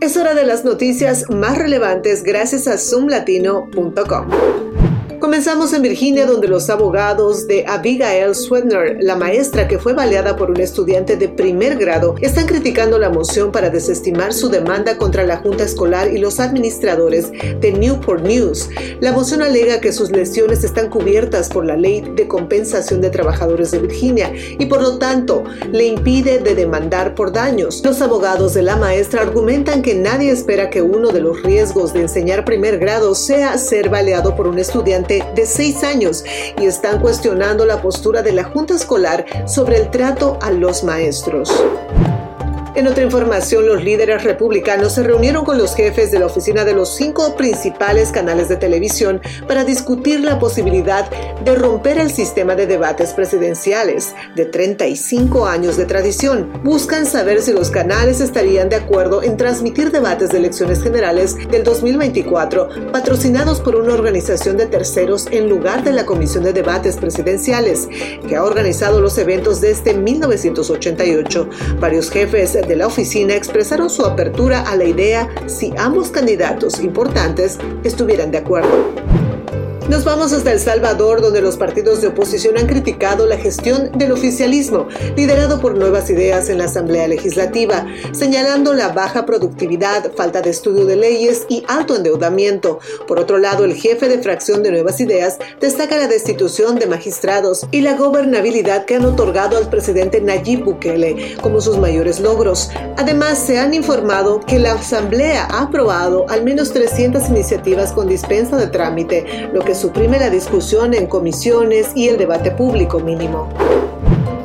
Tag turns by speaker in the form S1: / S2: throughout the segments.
S1: Es hora de las noticias más relevantes gracias a zoomlatino.com. Comenzamos en Virginia, donde los abogados de Abigail Swedner, la maestra que fue baleada por un estudiante de primer grado, están criticando la moción para desestimar su demanda contra la Junta Escolar y los administradores de Newport News. La moción alega que sus lesiones están cubiertas por la ley de compensación de trabajadores de Virginia y por lo tanto le impide de demandar por daños. Los abogados de la maestra argumentan que nadie espera que uno de los riesgos de enseñar primer grado sea ser baleado por un estudiante de seis años y están cuestionando la postura de la Junta Escolar sobre el trato a los maestros. En otra información, los líderes republicanos se reunieron con los jefes de la oficina de los cinco principales canales de televisión para discutir la posibilidad de romper el sistema de debates presidenciales de 35 años de tradición. Buscan saber si los canales estarían de acuerdo en transmitir debates de elecciones generales del 2024 patrocinados por una organización de terceros en lugar de la Comisión de Debates Presidenciales, que ha organizado los eventos desde 1988. Varios jefes de la oficina expresaron su apertura a la idea si ambos candidatos importantes estuvieran de acuerdo. Nos vamos hasta El Salvador, donde los partidos de oposición han criticado la gestión del oficialismo, liderado por Nuevas Ideas en la Asamblea Legislativa, señalando la baja productividad, falta de estudio de leyes y alto endeudamiento. Por otro lado, el jefe de fracción de Nuevas Ideas destaca la destitución de magistrados y la gobernabilidad que han otorgado al presidente Nayib Bukele como sus mayores logros. Además, se han informado que la Asamblea ha aprobado al menos 300 iniciativas con dispensa de trámite, lo que suprime la discusión en comisiones y el debate público mínimo.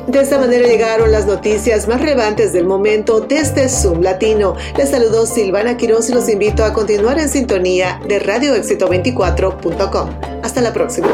S1: De esta manera llegaron las noticias más relevantes del momento desde Zoom Latino. Les saludó Silvana Quiroz y los invito a continuar en sintonía de radioexito24.com. Hasta la próxima.